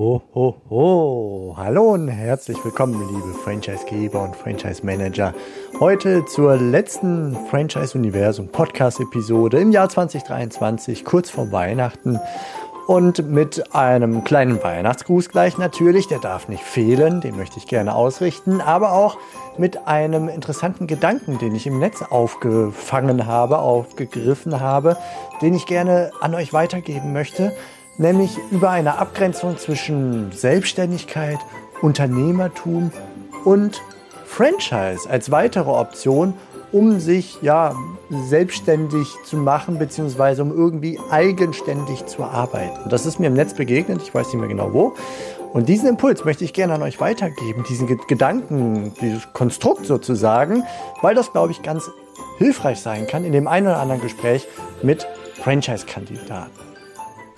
Ho, ho, ho. Hallo und herzlich willkommen, liebe Franchisegeber und Franchise-Manager. Heute zur letzten Franchise-Universum-Podcast-Episode im Jahr 2023, kurz vor Weihnachten. Und mit einem kleinen Weihnachtsgruß gleich natürlich, der darf nicht fehlen, den möchte ich gerne ausrichten, aber auch mit einem interessanten Gedanken, den ich im Netz aufgefangen habe, aufgegriffen habe, den ich gerne an euch weitergeben möchte nämlich über eine Abgrenzung zwischen Selbstständigkeit, Unternehmertum und Franchise als weitere Option, um sich ja selbstständig zu machen beziehungsweise um irgendwie eigenständig zu arbeiten. Das ist mir im Netz begegnet, ich weiß nicht mehr genau wo. Und diesen Impuls möchte ich gerne an euch weitergeben, diesen Gedanken, dieses Konstrukt sozusagen, weil das, glaube ich, ganz hilfreich sein kann in dem einen oder anderen Gespräch mit Franchise-Kandidaten.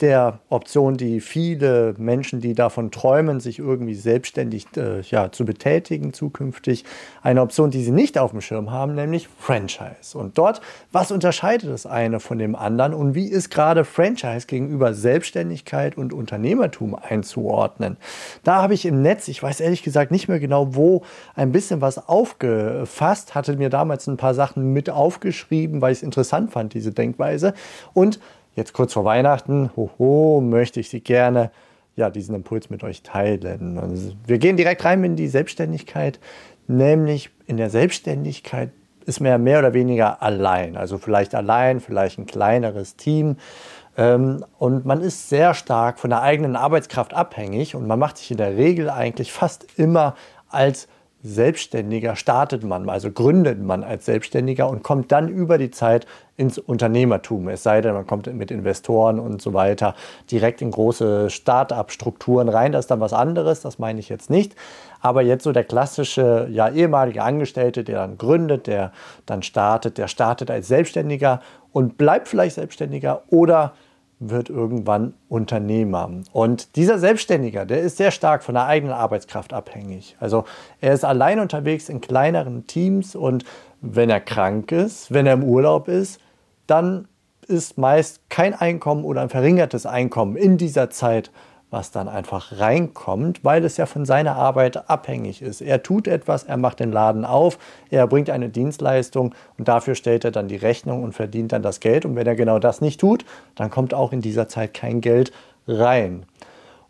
der Option, die viele Menschen, die davon träumen, sich irgendwie selbstständig äh, ja, zu betätigen zukünftig, eine Option, die sie nicht auf dem Schirm haben, nämlich Franchise. Und dort, was unterscheidet das eine von dem anderen und wie ist gerade Franchise gegenüber Selbstständigkeit und Unternehmertum einzuordnen? Da habe ich im Netz, ich weiß ehrlich gesagt nicht mehr genau wo, ein bisschen was aufgefasst, hatte mir damals ein paar Sachen mit aufgeschrieben, weil ich es interessant fand, diese Denkweise. Und jetzt kurz vor Weihnachten, hoho, möchte ich Sie gerne ja, diesen Impuls mit euch teilen. Also wir gehen direkt rein in die Selbstständigkeit, nämlich in der Selbstständigkeit ist man ja mehr oder weniger allein, also vielleicht allein, vielleicht ein kleineres Team. Ähm, und man ist sehr stark von der eigenen Arbeitskraft abhängig und man macht sich in der Regel eigentlich fast immer als Selbstständiger startet man, also gründet man als Selbstständiger und kommt dann über die Zeit ins Unternehmertum. Es sei denn, man kommt mit Investoren und so weiter direkt in große Start-up-Strukturen rein. Das ist dann was anderes, das meine ich jetzt nicht. Aber jetzt so der klassische, ja, ehemalige Angestellte, der dann gründet, der dann startet, der startet als Selbstständiger und bleibt vielleicht Selbstständiger oder wird irgendwann Unternehmer. Und dieser Selbstständiger, der ist sehr stark von der eigenen Arbeitskraft abhängig. Also er ist allein unterwegs in kleineren Teams und wenn er krank ist, wenn er im Urlaub ist, dann ist meist kein Einkommen oder ein verringertes Einkommen in dieser Zeit was dann einfach reinkommt, weil es ja von seiner Arbeit abhängig ist. Er tut etwas, er macht den Laden auf, er bringt eine Dienstleistung und dafür stellt er dann die Rechnung und verdient dann das Geld. Und wenn er genau das nicht tut, dann kommt auch in dieser Zeit kein Geld rein.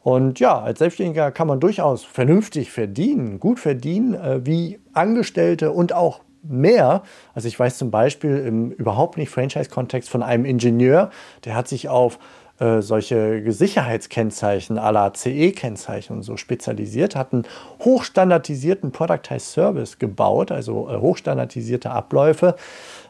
Und ja, als Selbstständiger kann man durchaus vernünftig verdienen, gut verdienen, äh, wie Angestellte und auch mehr. Also ich weiß zum Beispiel im überhaupt nicht Franchise-Kontext von einem Ingenieur, der hat sich auf äh, solche Sicherheitskennzeichen la CE-Kennzeichen und so spezialisiert, hatten hochstandardisierten Productized Service gebaut, also äh, hochstandardisierte Abläufe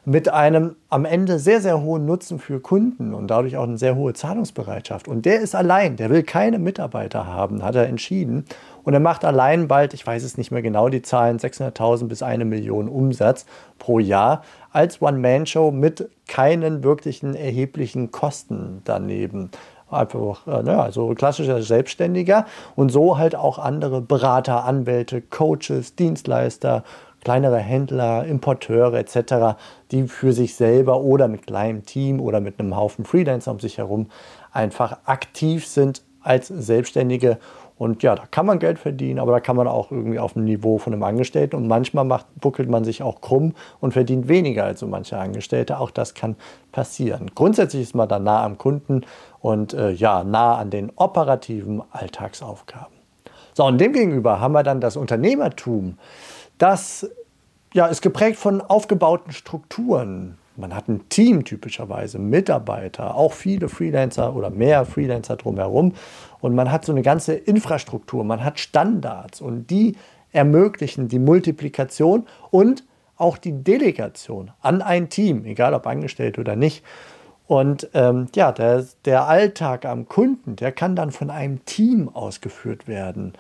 mit einem am Ende sehr, sehr hohen Nutzen für Kunden und dadurch auch eine sehr hohe Zahlungsbereitschaft. Und der ist allein, der will keine Mitarbeiter haben, hat er entschieden. Und er macht allein bald, ich weiß es nicht mehr genau, die Zahlen 600.000 bis eine Million Umsatz pro Jahr als One-Man-Show mit keinen wirklichen erheblichen Kosten daneben. Einfach, äh, ne, also klassischer Selbstständiger und so halt auch andere Berater, Anwälte, Coaches, Dienstleister, kleinere Händler, Importeure etc., die für sich selber oder mit kleinem Team oder mit einem Haufen Freelancer um sich herum einfach aktiv sind als Selbstständige und ja, da kann man Geld verdienen, aber da kann man auch irgendwie auf dem Niveau von einem Angestellten. Und manchmal macht, buckelt man sich auch krumm und verdient weniger als so manche Angestellte. Auch das kann passieren. Grundsätzlich ist man da nah am Kunden und äh, ja, nah an den operativen Alltagsaufgaben. So, und demgegenüber haben wir dann das Unternehmertum. Das ja, ist geprägt von aufgebauten Strukturen. Man hat ein Team typischerweise, Mitarbeiter, auch viele Freelancer oder mehr Freelancer drumherum. Und man hat so eine ganze Infrastruktur, man hat Standards und die ermöglichen die Multiplikation und auch die Delegation an ein Team, egal ob angestellt oder nicht. Und ähm, ja, der, der Alltag am Kunden, der kann dann von einem Team ausgeführt werden.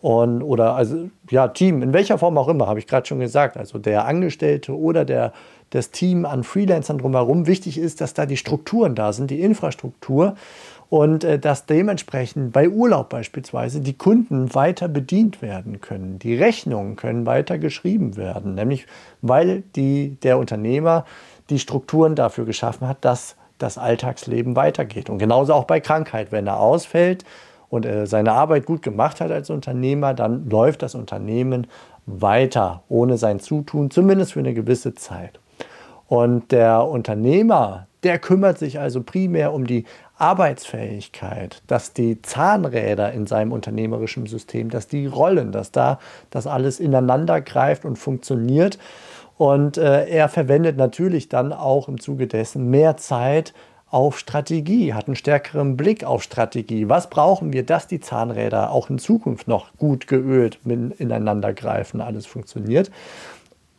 Und, oder also ja, Team, in welcher Form auch immer, habe ich gerade schon gesagt. Also der Angestellte oder der, das Team an Freelancern drumherum. Wichtig ist, dass da die Strukturen da sind, die Infrastruktur und äh, dass dementsprechend bei Urlaub beispielsweise die Kunden weiter bedient werden können. Die Rechnungen können weiter geschrieben werden, nämlich weil die, der Unternehmer die Strukturen dafür geschaffen hat, dass das Alltagsleben weitergeht. Und genauso auch bei Krankheit. Wenn er ausfällt und äh, seine Arbeit gut gemacht hat als Unternehmer, dann läuft das Unternehmen weiter ohne sein Zutun, zumindest für eine gewisse Zeit. Und der Unternehmer, der kümmert sich also primär um die Arbeitsfähigkeit, dass die Zahnräder in seinem unternehmerischen System, dass die rollen, dass da das alles ineinander greift und funktioniert. Und äh, er verwendet natürlich dann auch im Zuge dessen mehr Zeit auf Strategie, hat einen stärkeren Blick auf Strategie. Was brauchen wir, dass die Zahnräder auch in Zukunft noch gut geölt ineinander greifen, alles funktioniert.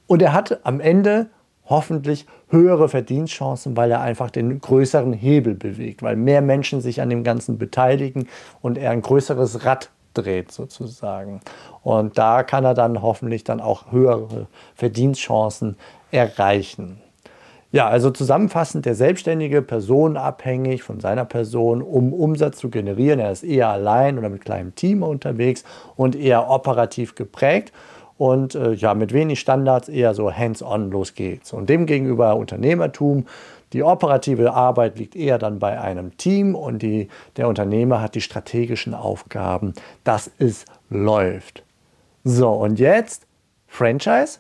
Und er hat am Ende hoffentlich höhere Verdienstchancen, weil er einfach den größeren Hebel bewegt, weil mehr Menschen sich an dem Ganzen beteiligen und er ein größeres Rad dreht sozusagen. Und da kann er dann hoffentlich dann auch höhere Verdienstchancen erreichen. Ja, also zusammenfassend, der Selbstständige, personenabhängig von seiner Person, um Umsatz zu generieren. Er ist eher allein oder mit kleinem Team unterwegs und eher operativ geprägt und äh, ja, mit wenig Standards eher so hands-on, los geht's. Und demgegenüber Unternehmertum, die operative Arbeit liegt eher dann bei einem Team und die, der Unternehmer hat die strategischen Aufgaben, dass es läuft. So, und jetzt Franchise?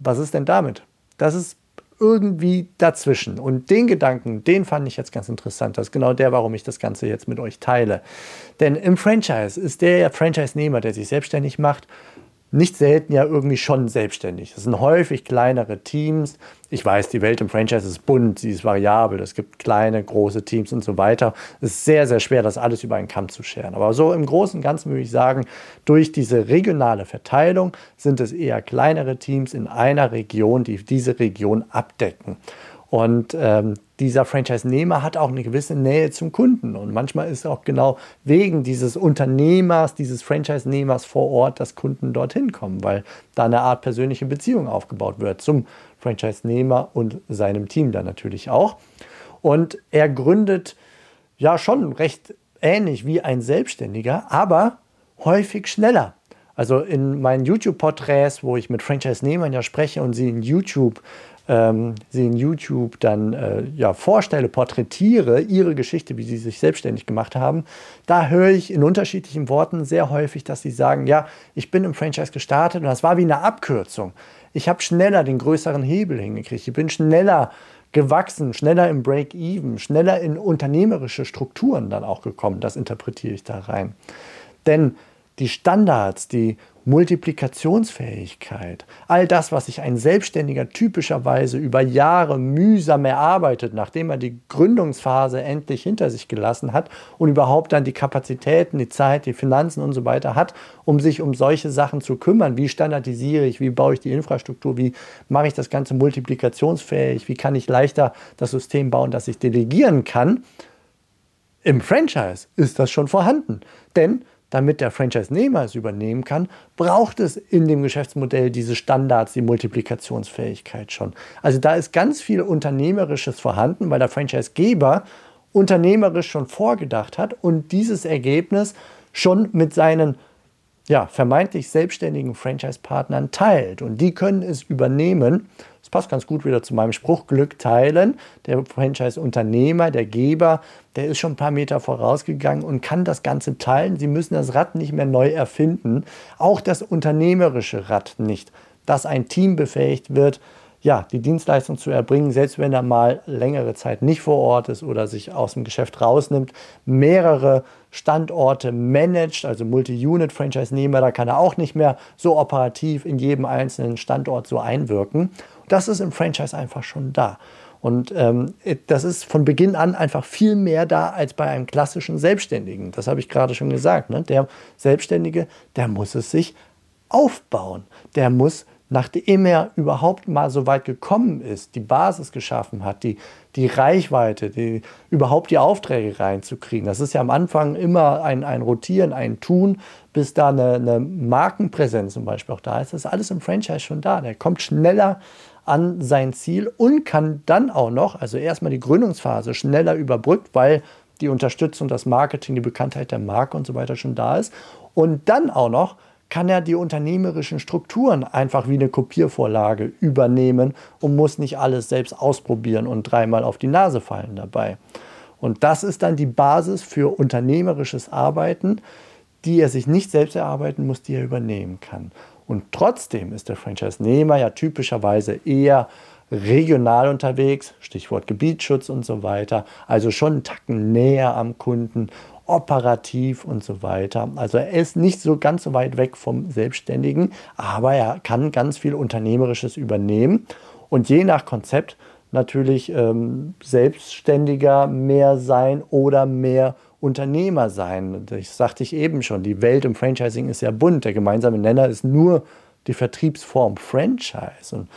Was ist denn damit? Das ist irgendwie dazwischen. Und den Gedanken, den fand ich jetzt ganz interessant. Das ist genau der, warum ich das Ganze jetzt mit euch teile. Denn im Franchise ist der Franchise-Nehmer, der sich selbstständig macht, nicht selten ja irgendwie schon selbstständig. Das sind häufig kleinere Teams. Ich weiß, die Welt im Franchise ist bunt, sie ist variabel. Es gibt kleine, große Teams und so weiter. Es ist sehr, sehr schwer, das alles über einen Kamm zu scheren. Aber so im Großen und Ganzen würde ich sagen, durch diese regionale Verteilung sind es eher kleinere Teams in einer Region, die diese Region abdecken. Und ähm, dieser Franchise-Nehmer hat auch eine gewisse Nähe zum Kunden. Und manchmal ist auch genau wegen dieses Unternehmers, dieses Franchise-Nehmers vor Ort, dass Kunden dorthin kommen, weil da eine Art persönliche Beziehung aufgebaut wird zum Franchise-Nehmer und seinem Team dann natürlich auch. Und er gründet ja schon recht ähnlich wie ein Selbstständiger, aber häufig schneller. Also in meinen YouTube-Porträts, wo ich mit Franchise-Nehmern ja spreche und sie in YouTube ähm, sie in YouTube dann äh, ja, vorstelle, porträtiere, ihre Geschichte, wie sie sich selbstständig gemacht haben, da höre ich in unterschiedlichen Worten sehr häufig, dass sie sagen, ja, ich bin im Franchise gestartet und das war wie eine Abkürzung. Ich habe schneller den größeren Hebel hingekriegt. Ich bin schneller gewachsen, schneller im Break-Even, schneller in unternehmerische Strukturen dann auch gekommen. Das interpretiere ich da rein. Denn die Standards, die Multiplikationsfähigkeit, all das, was sich ein Selbstständiger typischerweise über Jahre mühsam erarbeitet, nachdem er die Gründungsphase endlich hinter sich gelassen hat und überhaupt dann die Kapazitäten, die Zeit, die Finanzen und so weiter hat, um sich um solche Sachen zu kümmern. Wie standardisiere ich, wie baue ich die Infrastruktur, wie mache ich das Ganze multiplikationsfähig, wie kann ich leichter das System bauen, dass ich delegieren kann. Im Franchise ist das schon vorhanden, denn damit der Franchise-Nehmer es übernehmen kann, braucht es in dem Geschäftsmodell diese Standards, die Multiplikationsfähigkeit schon. Also da ist ganz viel Unternehmerisches vorhanden, weil der Franchise-Geber unternehmerisch schon vorgedacht hat und dieses Ergebnis schon mit seinen ja, vermeintlich selbstständigen Franchise-Partnern teilt. Und die können es übernehmen das passt ganz gut wieder zu meinem Spruch, Glück teilen. Der Franchise-Unternehmer, der Geber, der ist schon ein paar Meter vorausgegangen und kann das Ganze teilen. Sie müssen das Rad nicht mehr neu erfinden. Auch das unternehmerische Rad nicht, dass ein Team befähigt wird, ja, die Dienstleistung zu erbringen, selbst wenn er mal längere Zeit nicht vor Ort ist oder sich aus dem Geschäft rausnimmt, mehrere Standorte managt, also Multi-Unit-Franchise-Nehmer, da kann er auch nicht mehr so operativ in jedem einzelnen Standort so einwirken. Das ist im Franchise einfach schon da. Und ähm, das ist von Beginn an einfach viel mehr da als bei einem klassischen Selbstständigen. Das habe ich gerade schon gesagt. Ne? Der Selbstständige, der muss es sich aufbauen. Der muss nachdem er überhaupt mal so weit gekommen ist, die Basis geschaffen hat, die, die Reichweite, die, überhaupt die Aufträge reinzukriegen. Das ist ja am Anfang immer ein, ein Rotieren, ein Tun, bis da eine, eine Markenpräsenz zum Beispiel auch da ist. Das ist alles im Franchise schon da. Der kommt schneller an sein Ziel und kann dann auch noch, also erstmal die Gründungsphase schneller überbrückt, weil die Unterstützung, das Marketing, die Bekanntheit der Marke und so weiter schon da ist. Und dann auch noch kann er die unternehmerischen Strukturen einfach wie eine Kopiervorlage übernehmen und muss nicht alles selbst ausprobieren und dreimal auf die Nase fallen dabei. Und das ist dann die Basis für unternehmerisches Arbeiten, die er sich nicht selbst erarbeiten muss, die er übernehmen kann. Und trotzdem ist der Franchise-Nehmer ja typischerweise eher regional unterwegs, Stichwort Gebietsschutz und so weiter, also schon einen Tacken näher am Kunden operativ und so weiter. Also er ist nicht so ganz so weit weg vom Selbstständigen, aber er kann ganz viel Unternehmerisches übernehmen und je nach Konzept natürlich ähm, selbstständiger mehr sein oder mehr Unternehmer sein. Das sagte ich eben schon, die Welt im Franchising ist ja bunt. Der gemeinsame Nenner ist nur die Vertriebsform Franchise. Und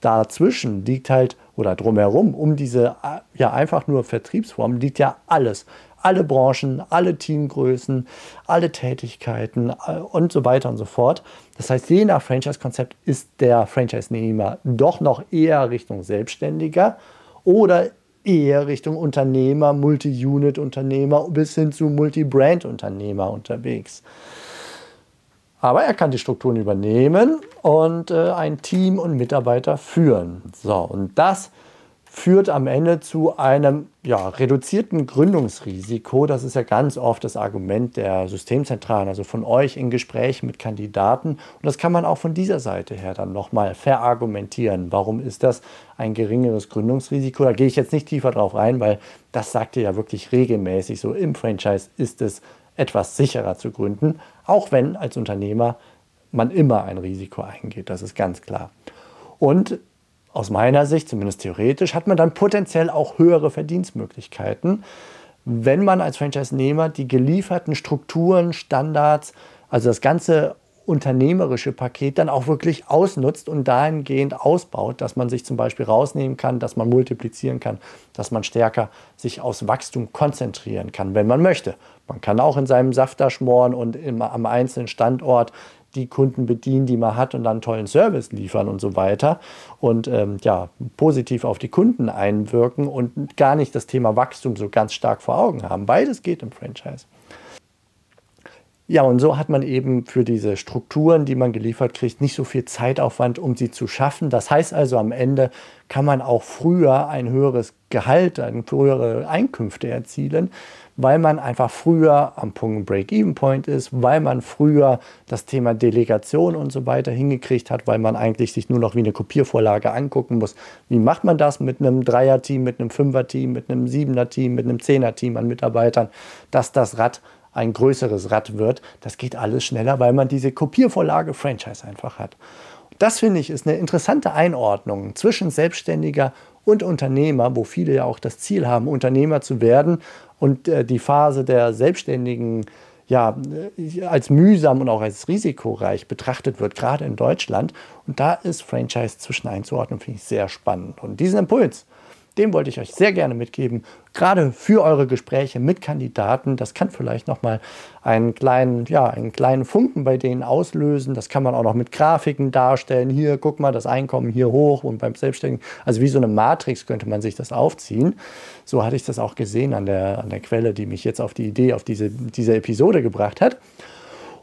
dazwischen liegt halt, oder drumherum, um diese ja einfach nur Vertriebsform, liegt ja alles alle Branchen, alle Teamgrößen, alle Tätigkeiten äh, und so weiter und so fort. Das heißt, je nach Franchise-Konzept ist der Franchise-Nehmer doch noch eher Richtung Selbstständiger oder eher Richtung Unternehmer, Multi-Unit-Unternehmer bis hin zu Multi-Brand-Unternehmer unterwegs. Aber er kann die Strukturen übernehmen und äh, ein Team und Mitarbeiter führen. So, und das führt am Ende zu einem ja, reduzierten Gründungsrisiko. Das ist ja ganz oft das Argument der Systemzentralen, also von euch in Gesprächen mit Kandidaten. Und das kann man auch von dieser Seite her dann nochmal verargumentieren. Warum ist das ein geringeres Gründungsrisiko? Da gehe ich jetzt nicht tiefer drauf ein, weil das sagt ihr ja wirklich regelmäßig. So im Franchise ist es etwas sicherer zu gründen, auch wenn als Unternehmer man immer ein Risiko eingeht. Das ist ganz klar. Und aus meiner Sicht, zumindest theoretisch, hat man dann potenziell auch höhere Verdienstmöglichkeiten, wenn man als Franchise-Nehmer die gelieferten Strukturen, Standards, also das ganze unternehmerische Paket dann auch wirklich ausnutzt und dahingehend ausbaut, dass man sich zum Beispiel rausnehmen kann, dass man multiplizieren kann, dass man stärker sich aus Wachstum konzentrieren kann, wenn man möchte. Man kann auch in seinem Saft da schmoren und im, am einzelnen Standort die Kunden bedienen, die man hat und dann tollen Service liefern und so weiter und ähm, ja, positiv auf die Kunden einwirken und gar nicht das Thema Wachstum so ganz stark vor Augen haben. Beides geht im Franchise. Ja, und so hat man eben für diese Strukturen, die man geliefert kriegt, nicht so viel Zeitaufwand, um sie zu schaffen. Das heißt also, am Ende kann man auch früher ein höheres Gehalt, höhere Einkünfte erzielen, weil man einfach früher am Punkt Break-Even-Point ist, weil man früher das Thema Delegation und so weiter hingekriegt hat, weil man eigentlich sich nur noch wie eine Kopiervorlage angucken muss. Wie macht man das mit einem Dreier-Team, mit einem Fünfer-Team, mit einem Siebener-Team, mit einem Zehner-Team an Mitarbeitern, dass das Rad ein größeres Rad wird. Das geht alles schneller, weil man diese Kopiervorlage Franchise einfach hat. Das finde ich ist eine interessante Einordnung zwischen Selbstständiger und Unternehmer, wo viele ja auch das Ziel haben, Unternehmer zu werden und äh, die Phase der Selbstständigen ja, äh, als mühsam und auch als risikoreich betrachtet wird, gerade in Deutschland. Und da ist Franchise zwischen einzuordnen, finde ich sehr spannend. Und diesen Impuls, den wollte ich euch sehr gerne mitgeben, gerade für eure Gespräche mit Kandidaten. Das kann vielleicht nochmal einen kleinen, ja, einen kleinen Funken bei denen auslösen. Das kann man auch noch mit Grafiken darstellen. Hier, guck mal, das Einkommen hier hoch und beim Selbstständigen. Also wie so eine Matrix könnte man sich das aufziehen. So hatte ich das auch gesehen an der, an der Quelle, die mich jetzt auf die Idee, auf diese, diese Episode gebracht hat.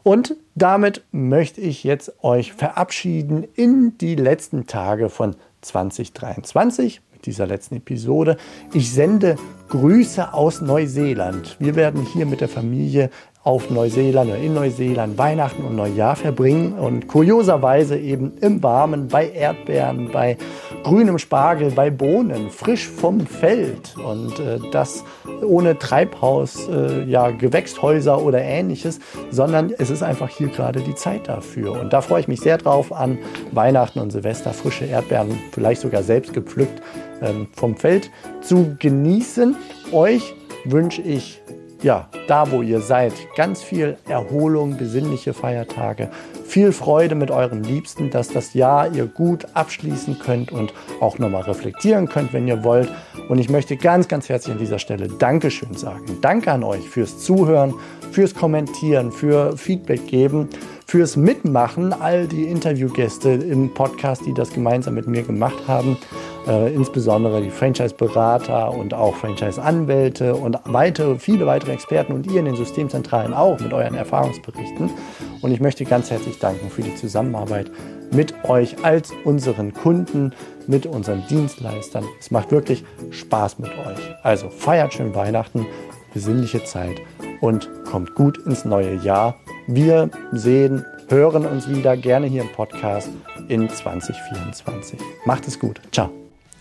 Und damit möchte ich jetzt euch verabschieden in die letzten Tage von 2023 dieser letzten Episode. Ich sende Grüße aus Neuseeland. Wir werden hier mit der Familie auf Neuseeland oder in Neuseeland Weihnachten und Neujahr verbringen und kurioserweise eben im Warmen bei Erdbeeren, bei grünem Spargel, bei Bohnen, frisch vom Feld und äh, das ohne Treibhaus, äh, ja, Gewächshäuser oder ähnliches, sondern es ist einfach hier gerade die Zeit dafür. Und da freue ich mich sehr drauf an Weihnachten und Silvester frische Erdbeeren, vielleicht sogar selbst gepflückt ähm, vom Feld zu genießen. Euch wünsche ich ja, da wo ihr seid, ganz viel Erholung, besinnliche Feiertage, viel Freude mit euren Liebsten, dass das Jahr ihr gut abschließen könnt und auch nochmal reflektieren könnt, wenn ihr wollt. Und ich möchte ganz, ganz herzlich an dieser Stelle Dankeschön sagen. Danke an euch fürs Zuhören, fürs Kommentieren, für Feedback geben, fürs Mitmachen, all die Interviewgäste im Podcast, die das gemeinsam mit mir gemacht haben äh, insbesondere die Franchise-Berater und auch Franchise-Anwälte und weitere, viele weitere Experten und ihr in den Systemzentralen auch mit euren Erfahrungsberichten. Und ich möchte ganz herzlich danken für die Zusammenarbeit mit euch als unseren Kunden, mit unseren Dienstleistern. Es macht wirklich Spaß mit euch. Also feiert schön Weihnachten, besinnliche Zeit und kommt gut ins neue Jahr. Wir sehen, hören uns wieder gerne hier im Podcast in 2024. Macht es gut. Ciao.